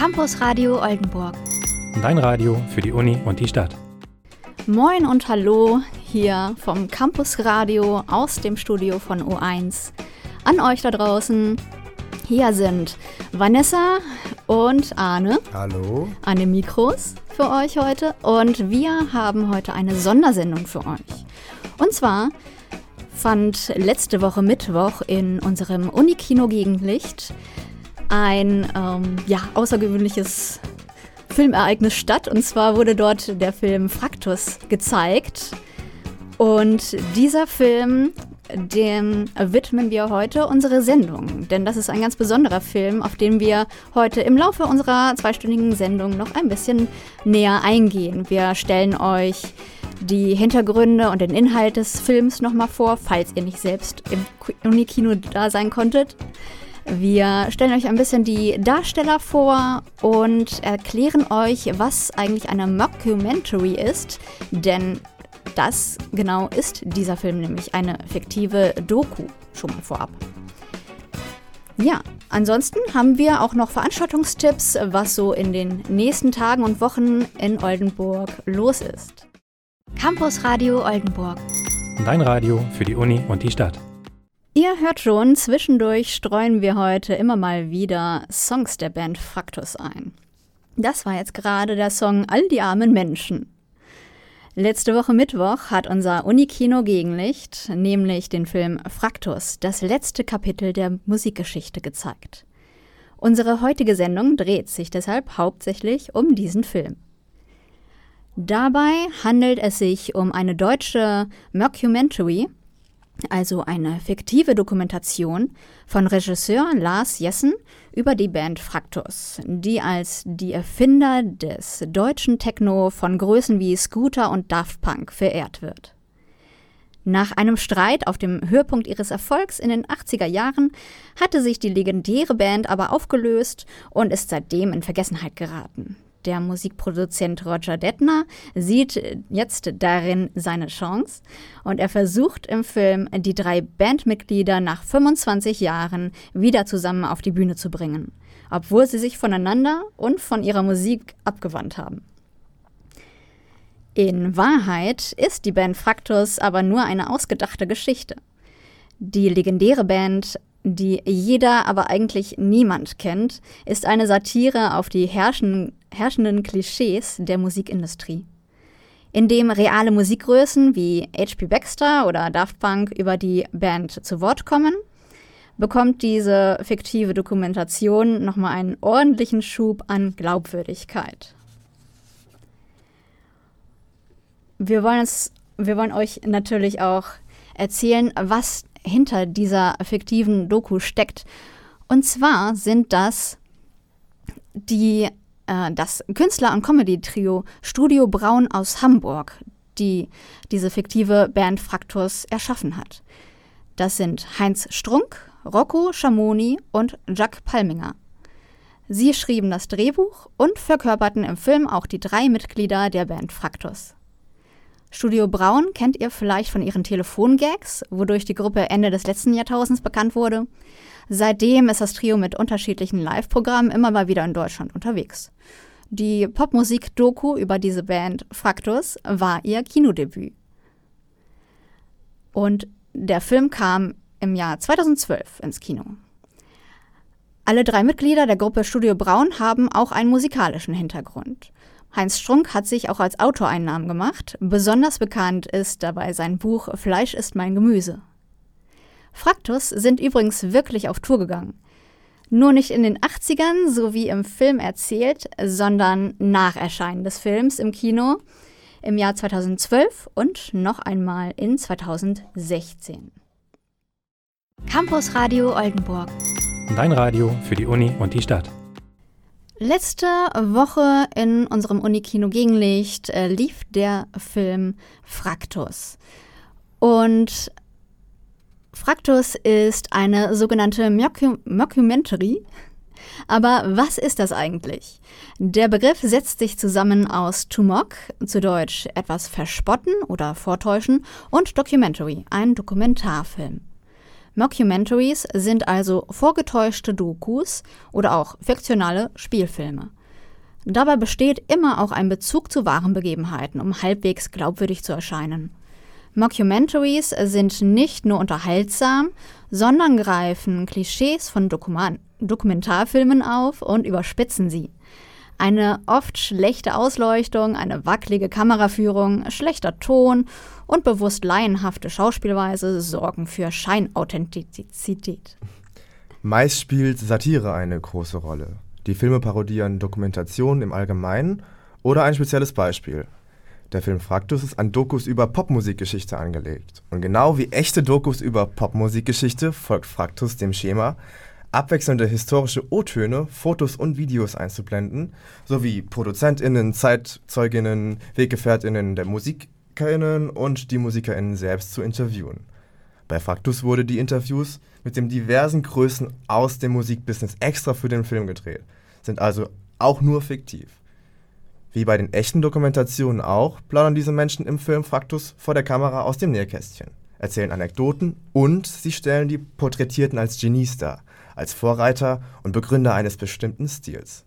Campus Radio Oldenburg. Dein Radio für die Uni und die Stadt. Moin und hallo hier vom Campus Radio aus dem Studio von O1. An euch da draußen. Hier sind Vanessa und Arne. Hallo. An den Mikros für euch heute. Und wir haben heute eine Sondersendung für euch. Und zwar fand letzte Woche Mittwoch in unserem Unikino Gegenlicht ein ähm, ja, außergewöhnliches Filmereignis statt. Und zwar wurde dort der Film Fraktus gezeigt. Und dieser Film, dem widmen wir heute unsere Sendung. Denn das ist ein ganz besonderer Film, auf den wir heute im Laufe unserer zweistündigen Sendung noch ein bisschen näher eingehen. Wir stellen euch die Hintergründe und den Inhalt des Films nochmal vor, falls ihr nicht selbst im Unikino da sein konntet. Wir stellen euch ein bisschen die Darsteller vor und erklären euch, was eigentlich eine Mockumentary ist, denn das genau ist dieser Film nämlich eine fiktive Doku, schon mal vorab. Ja, ansonsten haben wir auch noch Veranstaltungstipps, was so in den nächsten Tagen und Wochen in Oldenburg los ist. Campus Radio Oldenburg. Dein Radio für die Uni und die Stadt. Ihr hört schon, zwischendurch streuen wir heute immer mal wieder Songs der Band Fraktus ein. Das war jetzt gerade der Song All die armen Menschen. Letzte Woche Mittwoch hat unser Unikino Gegenlicht nämlich den Film Fraktus, das letzte Kapitel der Musikgeschichte, gezeigt. Unsere heutige Sendung dreht sich deshalb hauptsächlich um diesen Film. Dabei handelt es sich um eine deutsche Mockumentary, also eine fiktive Dokumentation von Regisseur Lars Jessen über die Band Fraktus, die als die Erfinder des deutschen Techno von Größen wie Scooter und Daft Punk verehrt wird. Nach einem Streit auf dem Höhepunkt ihres Erfolgs in den 80er Jahren hatte sich die legendäre Band aber aufgelöst und ist seitdem in Vergessenheit geraten. Der Musikproduzent Roger Detner sieht jetzt darin seine Chance und er versucht im Film, die drei Bandmitglieder nach 25 Jahren wieder zusammen auf die Bühne zu bringen, obwohl sie sich voneinander und von ihrer Musik abgewandt haben. In Wahrheit ist die Band Fraktus aber nur eine ausgedachte Geschichte. Die legendäre Band die jeder, aber eigentlich niemand kennt, ist eine Satire auf die herrschenden, herrschenden Klischees der Musikindustrie. In dem reale Musikgrößen wie H.P. Baxter oder Daft Punk über die Band zu Wort kommen, bekommt diese fiktive Dokumentation nochmal einen ordentlichen Schub an Glaubwürdigkeit. Wir wollen, es, wir wollen euch natürlich auch erzählen, was hinter dieser fiktiven Doku steckt. Und zwar sind das die, äh, das Künstler- und Comedy-Trio Studio Braun aus Hamburg, die diese fiktive Band Fraktus erschaffen hat. Das sind Heinz Strunk, Rocco Schamoni und Jack Palminger. Sie schrieben das Drehbuch und verkörperten im Film auch die drei Mitglieder der Band Fraktus. Studio Braun kennt ihr vielleicht von ihren Telefongags, wodurch die Gruppe Ende des letzten Jahrtausends bekannt wurde. Seitdem ist das Trio mit unterschiedlichen Live-Programmen immer mal wieder in Deutschland unterwegs. Die Popmusik-Doku über diese Band Fraktus war ihr Kinodebüt. Und der Film kam im Jahr 2012 ins Kino. Alle drei Mitglieder der Gruppe Studio Braun haben auch einen musikalischen Hintergrund. Heinz Strunk hat sich auch als Autor einen Namen gemacht. Besonders bekannt ist dabei sein Buch Fleisch ist mein Gemüse. Fraktus sind übrigens wirklich auf Tour gegangen. Nur nicht in den 80ern, so wie im Film erzählt, sondern nach Erscheinen des Films im Kino im Jahr 2012 und noch einmal in 2016. Campus Radio Oldenburg. Dein Radio für die Uni und die Stadt. Letzte Woche in unserem Unikino Gegenlicht äh, lief der Film Fraktus. Und Fraktus ist eine sogenannte Mockumentary. Aber was ist das eigentlich? Der Begriff setzt sich zusammen aus to mock, zu Deutsch etwas verspotten oder vortäuschen, und Documentary, ein Dokumentarfilm. Mockumentaries sind also vorgetäuschte Dokus oder auch fiktionale Spielfilme. Dabei besteht immer auch ein Bezug zu wahren Begebenheiten, um halbwegs glaubwürdig zu erscheinen. Mockumentaries sind nicht nur unterhaltsam, sondern greifen Klischees von Dokument Dokumentarfilmen auf und überspitzen sie. Eine oft schlechte Ausleuchtung, eine wackelige Kameraführung, schlechter Ton und bewusst laienhafte Schauspielweise sorgen für Scheinauthentizität. Meist spielt Satire eine große Rolle. Die Filme parodieren Dokumentationen im Allgemeinen oder ein spezielles Beispiel. Der Film Fraktus ist an Dokus über Popmusikgeschichte angelegt. Und genau wie echte Dokus über Popmusikgeschichte folgt Fraktus dem Schema, abwechselnde historische O-Töne, Fotos und Videos einzublenden, sowie ProduzentInnen, ZeitzeugInnen, WeggefährtInnen der MusikerInnen und die MusikerInnen selbst zu interviewen. Bei Fraktus wurde die Interviews mit den diversen Größen aus dem Musikbusiness extra für den Film gedreht, sind also auch nur fiktiv. Wie bei den echten Dokumentationen auch, plaudern diese Menschen im Film Fraktus vor der Kamera aus dem Nähkästchen, erzählen Anekdoten und sie stellen die Porträtierten als Genies dar, als Vorreiter und Begründer eines bestimmten Stils.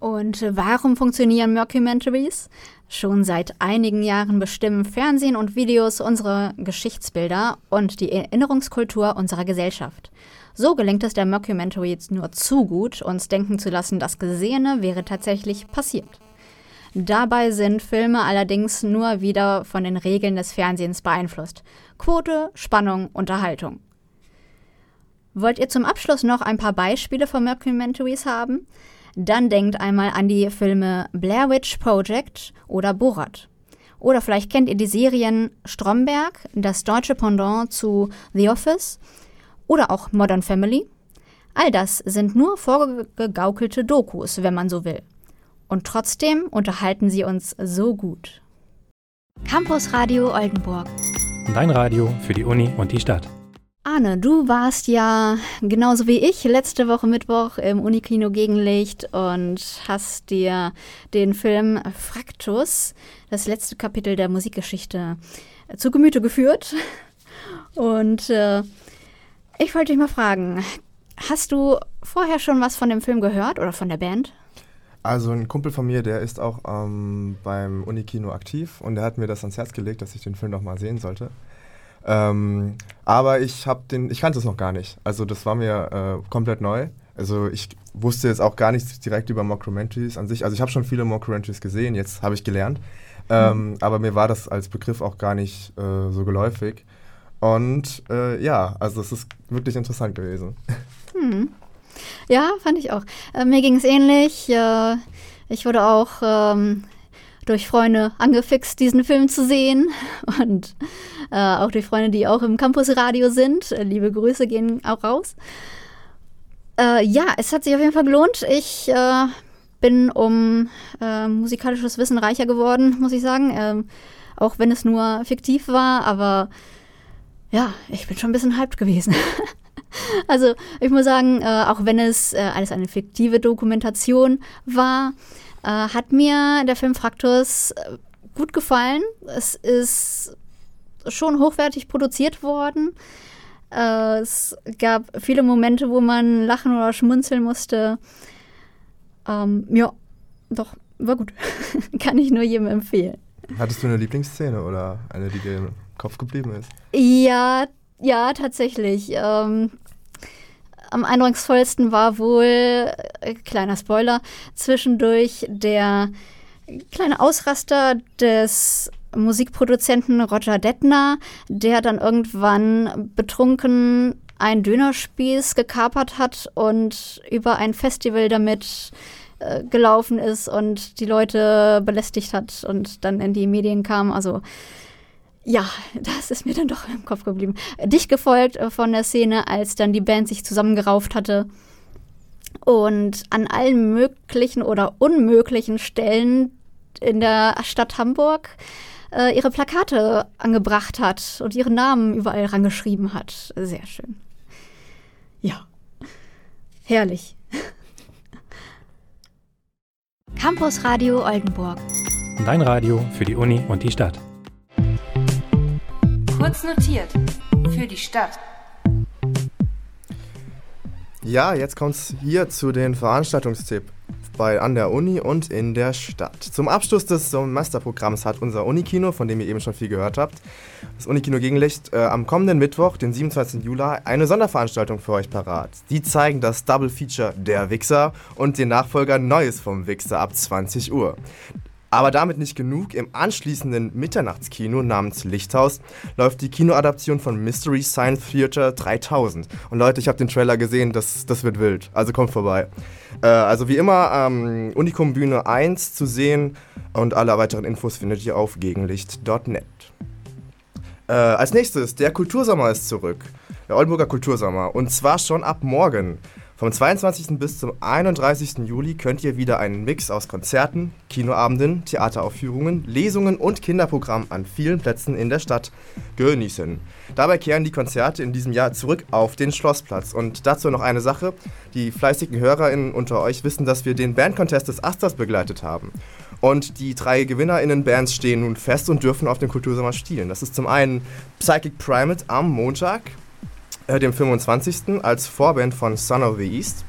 Und warum funktionieren Mockumentaries? Schon seit einigen Jahren bestimmen Fernsehen und Videos unsere Geschichtsbilder und die Erinnerungskultur unserer Gesellschaft. So gelingt es der Mockumentary jetzt nur zu gut, uns denken zu lassen, das Gesehene wäre tatsächlich passiert. Dabei sind Filme allerdings nur wieder von den Regeln des Fernsehens beeinflusst. Quote, Spannung, Unterhaltung. Wollt ihr zum Abschluss noch ein paar Beispiele von Mockumentaries haben? Dann denkt einmal an die Filme Blair Witch Project oder Borat. Oder vielleicht kennt ihr die Serien Stromberg, das deutsche Pendant zu The Office oder auch Modern Family. All das sind nur vorgegaukelte Dokus, wenn man so will. Und trotzdem unterhalten sie uns so gut. Campus Radio Oldenburg. Dein Radio für die Uni und die Stadt. Arne, du warst ja genauso wie ich letzte Woche Mittwoch im Unikino Gegenlicht und hast dir den Film Fraktus, das letzte Kapitel der Musikgeschichte, zu Gemüte geführt. Und äh, ich wollte dich mal fragen, hast du vorher schon was von dem Film gehört oder von der Band? Also ein Kumpel von mir, der ist auch ähm, beim Unikino aktiv und der hat mir das ans Herz gelegt, dass ich den Film noch mal sehen sollte. Ähm, aber ich habe den, ich kannte es noch gar nicht. Also das war mir äh, komplett neu. Also ich wusste jetzt auch gar nichts direkt über Mockumentaries an sich. Also ich habe schon viele Mockumentaries gesehen, jetzt habe ich gelernt. Ähm, mhm. Aber mir war das als Begriff auch gar nicht äh, so geläufig. Und äh, ja, also es ist wirklich interessant gewesen. Hm. Ja, fand ich auch. Äh, mir ging es ähnlich. Äh, ich wurde auch ähm, durch Freunde angefixt, diesen Film zu sehen. Und äh, auch durch Freunde, die auch im Campusradio sind. Äh, liebe Grüße gehen auch raus. Äh, ja, es hat sich auf jeden Fall gelohnt. Ich bin um musikalisches Wissen reicher geworden, muss ich sagen. Ähm, auch wenn es nur fiktiv war, aber ja, ich bin schon ein bisschen hyped gewesen. also ich muss sagen, äh, auch wenn es äh, alles eine fiktive Dokumentation war, äh, hat mir der Film Fraktus äh, gut gefallen. Es ist schon hochwertig produziert worden. Äh, es gab viele Momente, wo man lachen oder schmunzeln musste. Ähm, ja, doch, war gut. Kann ich nur jedem empfehlen. Hattest du eine Lieblingsszene oder eine, die dir Kopf geblieben ist? Ja, ja, tatsächlich. Ähm, am eindrucksvollsten war wohl, äh, kleiner Spoiler, zwischendurch der kleine Ausraster des Musikproduzenten Roger Detner, der dann irgendwann betrunken einen Dönerspieß gekapert hat und über ein Festival damit äh, gelaufen ist und die Leute belästigt hat und dann in die Medien kam. Also ja, das ist mir dann doch im Kopf geblieben. Dicht gefolgt äh, von der Szene, als dann die Band sich zusammengerauft hatte und an allen möglichen oder unmöglichen Stellen in der Stadt Hamburg äh, ihre Plakate angebracht hat und ihren Namen überall rangeschrieben hat. Sehr schön. Ja, herrlich. Campus Radio Oldenburg. Dein Radio für die Uni und die Stadt. Kurz notiert. für die Stadt. Ja, jetzt kommt es hier zu den Veranstaltungstipps bei, an der Uni und in der Stadt. Zum Abschluss des Semesterprogramms hat unser Unikino, von dem ihr eben schon viel gehört habt, das Unikino Gegenlicht, äh, am kommenden Mittwoch, den 27. Juli, eine Sonderveranstaltung für euch parat. Die zeigen das Double Feature Der Wichser und den Nachfolger Neues vom Wichser ab 20 Uhr. Aber damit nicht genug. Im anschließenden Mitternachtskino namens Lichthaus läuft die Kinoadaption von Mystery Science Theater 3000. Und Leute, ich habe den Trailer gesehen, das, das wird wild. Also kommt vorbei. Äh, also wie immer ähm, Unikum Bühne 1 zu sehen und alle weiteren Infos findet ihr auf gegenlicht.net. Äh, als nächstes, der Kultursommer ist zurück. Der Oldenburger Kultursommer. Und zwar schon ab morgen. Vom 22. bis zum 31. Juli könnt ihr wieder einen Mix aus Konzerten, Kinoabenden, Theateraufführungen, Lesungen und Kinderprogrammen an vielen Plätzen in der Stadt genießen. Dabei kehren die Konzerte in diesem Jahr zurück auf den Schlossplatz. Und dazu noch eine Sache. Die fleißigen HörerInnen unter euch wissen, dass wir den Bandcontest des Asters begleitet haben. Und die drei GewinnerInnen-Bands stehen nun fest und dürfen auf dem Kultursommer spielen. Das ist zum einen Psychic Primate am Montag, äh, dem 25. als Vorband von Son of the East.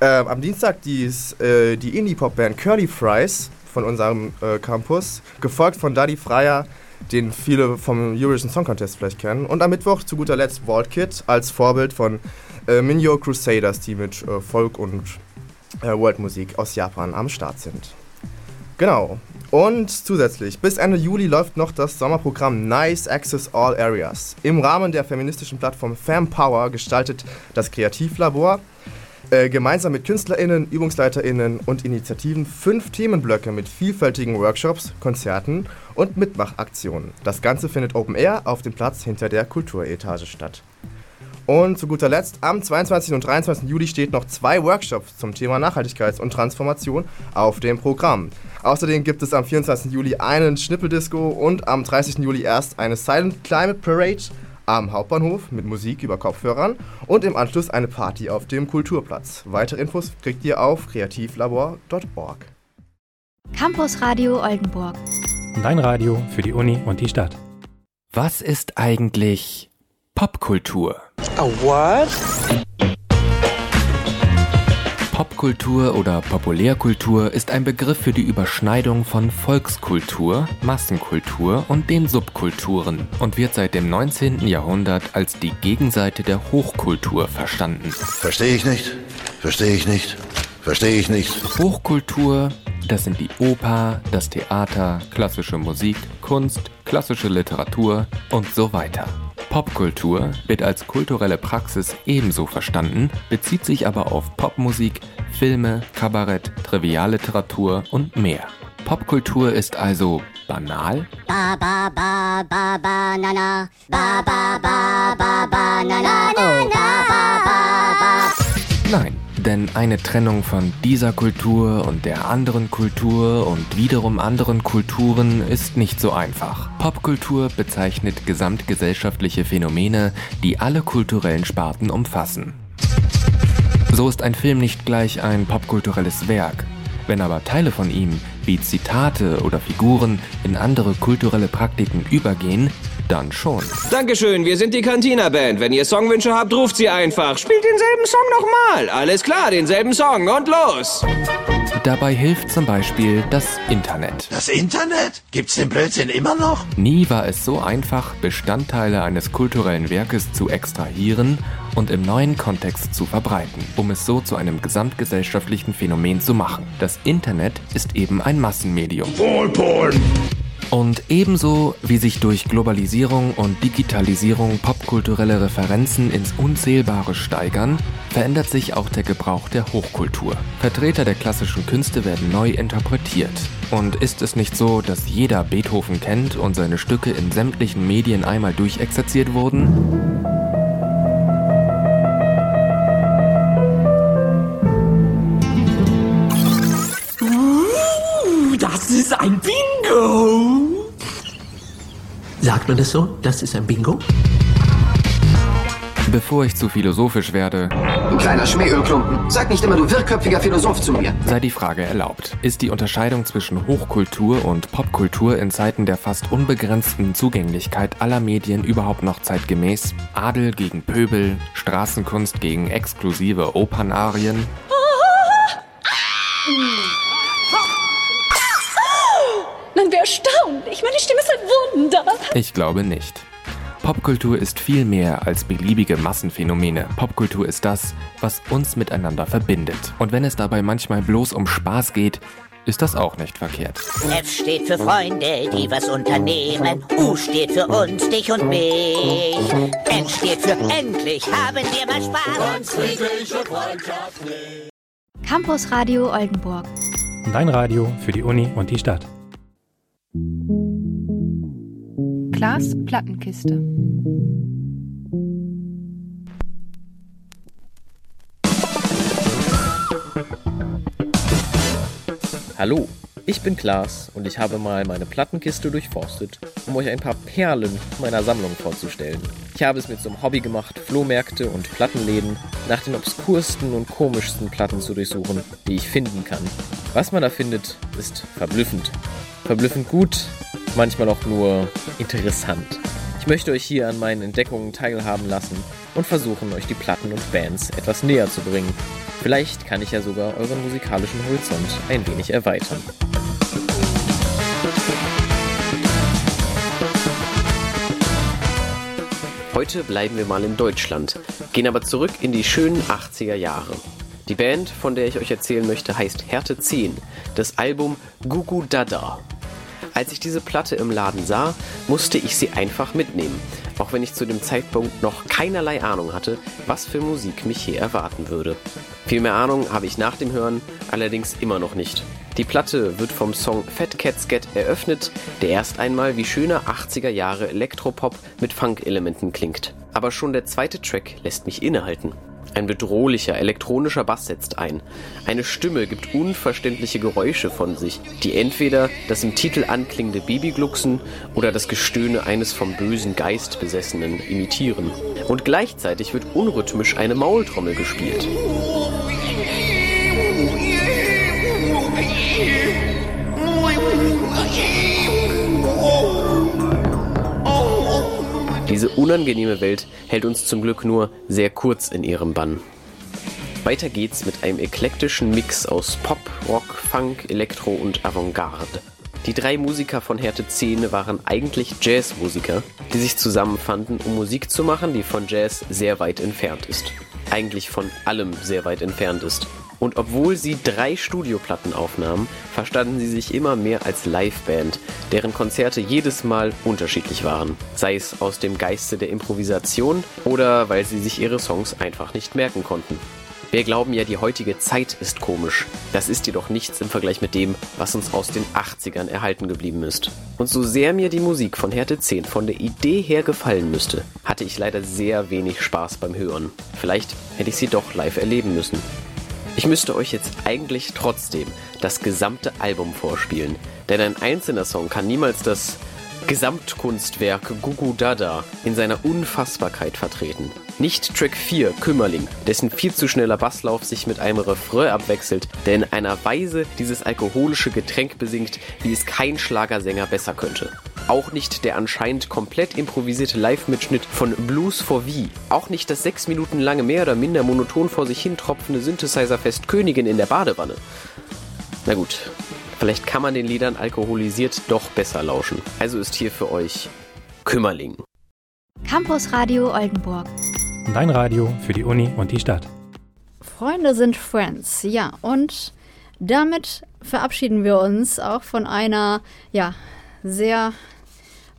Äh, am Dienstag dies, äh, die Indie-Pop-Band Curly Fries von unserem äh, Campus, gefolgt von Daddy Freier, den viele vom Eurovision Song Contest vielleicht kennen. Und am Mittwoch zu guter Letzt Vault Kid als Vorbild von äh, Minyo Crusaders, die mit äh, Folk und äh, Worldmusik aus Japan am Start sind. Genau. Und zusätzlich, bis Ende Juli läuft noch das Sommerprogramm Nice Access All Areas. Im Rahmen der feministischen Plattform FemPower gestaltet das Kreativlabor äh, gemeinsam mit KünstlerInnen, ÜbungsleiterInnen und Initiativen fünf Themenblöcke mit vielfältigen Workshops, Konzerten und Mitmachaktionen. Das Ganze findet Open Air auf dem Platz hinter der Kulturetage statt. Und zu guter Letzt, am 22. und 23. Juli steht noch zwei Workshops zum Thema Nachhaltigkeit und Transformation auf dem Programm. Außerdem gibt es am 24. Juli einen Schnippeldisco und am 30. Juli erst eine Silent Climate Parade am Hauptbahnhof mit Musik über Kopfhörern und im Anschluss eine Party auf dem Kulturplatz. Weitere Infos kriegt ihr auf kreativlabor.org. Campus Radio Oldenburg. Dein Radio für die Uni und die Stadt. Was ist eigentlich Popkultur? A what? Popkultur oder Populärkultur ist ein Begriff für die Überschneidung von Volkskultur, Massenkultur und den Subkulturen und wird seit dem 19. Jahrhundert als die Gegenseite der Hochkultur verstanden. Verstehe ich nicht. Verstehe ich nicht. Verstehe ich nicht. Hochkultur, das sind die Oper, das Theater, klassische Musik, Kunst, klassische Literatur und so weiter. Popkultur wird als kulturelle Praxis ebenso verstanden, bezieht sich aber auf Popmusik, Filme, Kabarett, Trivialliteratur und mehr. Popkultur ist also banal? Ba ba ba ba banana. Ba ba ba ba banana. Oh, ba ba ba ba. Denn eine Trennung von dieser Kultur und der anderen Kultur und wiederum anderen Kulturen ist nicht so einfach. Popkultur bezeichnet gesamtgesellschaftliche Phänomene, die alle kulturellen Sparten umfassen. So ist ein Film nicht gleich ein popkulturelles Werk. Wenn aber Teile von ihm, wie Zitate oder Figuren, in andere kulturelle Praktiken übergehen, dann schon. Dankeschön, wir sind die Cantina Band. Wenn ihr Songwünsche habt, ruft sie einfach. Spielt denselben Song nochmal. Alles klar, denselben Song und los. Dabei hilft zum Beispiel das Internet. Das Internet? Gibt's den Blödsinn immer noch? Nie war es so einfach, Bestandteile eines kulturellen Werkes zu extrahieren und im neuen Kontext zu verbreiten, um es so zu einem gesamtgesellschaftlichen Phänomen zu machen. Das Internet ist eben ein Massenmedium. Wohlpolen! Und ebenso wie sich durch Globalisierung und Digitalisierung popkulturelle Referenzen ins Unzählbare steigern, verändert sich auch der Gebrauch der Hochkultur. Vertreter der klassischen Künste werden neu interpretiert. Und ist es nicht so, dass jeder Beethoven kennt und seine Stücke in sämtlichen Medien einmal durchexerziert wurden? Sagt man das so? Das ist ein Bingo? Bevor ich zu philosophisch werde, Du kleiner Schmähölklumpen. Sag nicht immer, du wirrköpfiger Philosoph zu mir. Sei die Frage erlaubt. Ist die Unterscheidung zwischen Hochkultur und Popkultur in Zeiten der fast unbegrenzten Zugänglichkeit aller Medien überhaupt noch zeitgemäß? Adel gegen Pöbel, Straßenkunst gegen exklusive Opernarien? Man wäre erstaunlich. Meine Stimme ist ein Wunder. Ich glaube nicht. Popkultur ist viel mehr als beliebige Massenphänomene. Popkultur ist das, was uns miteinander verbindet. Und wenn es dabei manchmal bloß um Spaß geht, ist das auch nicht verkehrt. F steht für Freunde, die was unternehmen. U steht für uns, dich und mich. N steht für endlich haben wir mal Spaß. Und friedliche Freundschaft nicht. Campus Radio Oldenburg. Dein Radio für die Uni und die Stadt. Klaas Plattenkiste. Hallo, ich bin Klaas und ich habe mal meine Plattenkiste durchforstet, um euch ein paar Perlen meiner Sammlung vorzustellen. Ich habe es so einem Hobby gemacht, Flohmärkte und Plattenläden nach den obskursten und komischsten Platten zu durchsuchen, die ich finden kann. Was man da findet, ist verblüffend. Verblüffend gut, manchmal auch nur interessant. Ich möchte euch hier an meinen Entdeckungen teilhaben lassen und versuchen, euch die Platten und Bands etwas näher zu bringen. Vielleicht kann ich ja sogar euren musikalischen Horizont ein wenig erweitern. Heute bleiben wir mal in Deutschland, gehen aber zurück in die schönen 80er Jahre. Die Band, von der ich euch erzählen möchte, heißt Härte 10. Das Album Gugu Dada als ich diese Platte im Laden sah, musste ich sie einfach mitnehmen, auch wenn ich zu dem Zeitpunkt noch keinerlei Ahnung hatte, was für Musik mich hier erwarten würde. Viel mehr Ahnung habe ich nach dem Hören allerdings immer noch nicht. Die Platte wird vom Song Fat Cats Get eröffnet, der erst einmal wie schöner 80er Jahre Elektropop mit Funk-Elementen klingt. Aber schon der zweite Track lässt mich innehalten. Ein bedrohlicher elektronischer Bass setzt ein. Eine Stimme gibt unverständliche Geräusche von sich, die entweder das im Titel anklingende Babyglucksen oder das Gestöhne eines vom bösen Geist Besessenen imitieren. Und gleichzeitig wird unrhythmisch eine Maultrommel gespielt. Diese unangenehme Welt hält uns zum Glück nur sehr kurz in ihrem Bann. Weiter geht's mit einem eklektischen Mix aus Pop, Rock, Funk, Elektro und Avantgarde. Die drei Musiker von Härte 10 waren eigentlich Jazzmusiker, die sich zusammenfanden, um Musik zu machen, die von Jazz sehr weit entfernt ist. Eigentlich von allem sehr weit entfernt ist. Und obwohl sie drei Studioplatten aufnahmen, verstanden sie sich immer mehr als Liveband, deren Konzerte jedes Mal unterschiedlich waren. Sei es aus dem Geiste der Improvisation oder weil sie sich ihre Songs einfach nicht merken konnten. Wir glauben ja, die heutige Zeit ist komisch. Das ist jedoch nichts im Vergleich mit dem, was uns aus den 80ern erhalten geblieben ist. Und so sehr mir die Musik von Härte 10 von der Idee her gefallen müsste, hatte ich leider sehr wenig Spaß beim Hören. Vielleicht hätte ich sie doch live erleben müssen. Ich müsste euch jetzt eigentlich trotzdem das gesamte Album vorspielen, denn ein einzelner Song kann niemals das Gesamtkunstwerk Gugu Dada in seiner Unfassbarkeit vertreten. Nicht Track 4, Kümmerling, dessen viel zu schneller Basslauf sich mit einem Refrain abwechselt, der in einer Weise dieses alkoholische Getränk besingt, wie es kein Schlagersänger besser könnte. Auch nicht der anscheinend komplett improvisierte Live-Mitschnitt von Blues for V. Auch nicht das sechs Minuten lange mehr oder minder monoton vor sich hin tropfende Synthesizer-Fest Königin in der Badewanne. Na gut, vielleicht kann man den Liedern alkoholisiert doch besser lauschen. Also ist hier für euch Kümmerling. Campus Radio Oldenburg. Dein Radio für die Uni und die Stadt. Freunde sind Friends, ja. Und damit verabschieden wir uns auch von einer, ja, sehr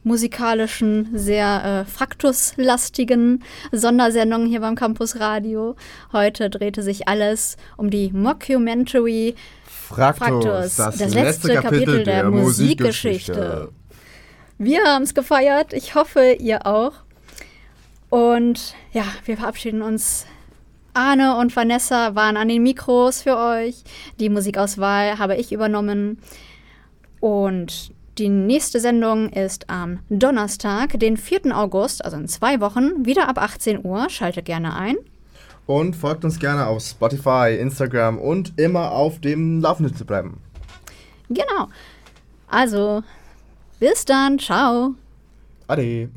musikalischen, sehr äh, fraktuslastigen Sondersendung hier beim Campus Radio. Heute drehte sich alles um die Mockumentary Fraktus, Fraktus das, das, letzte Kapitel der Musikgeschichte. Wir haben es gefeiert. Ich hoffe, ihr auch. Und ja, wir verabschieden uns. Arne und Vanessa waren an den Mikros für euch. Die Musikauswahl habe ich übernommen. Und die nächste Sendung ist am Donnerstag, den 4. August, also in zwei Wochen, wieder ab 18 Uhr. Schaltet gerne ein. Und folgt uns gerne auf Spotify, Instagram und immer auf dem Laufenden zu bleiben. Genau. Also, bis dann. Ciao. Ade.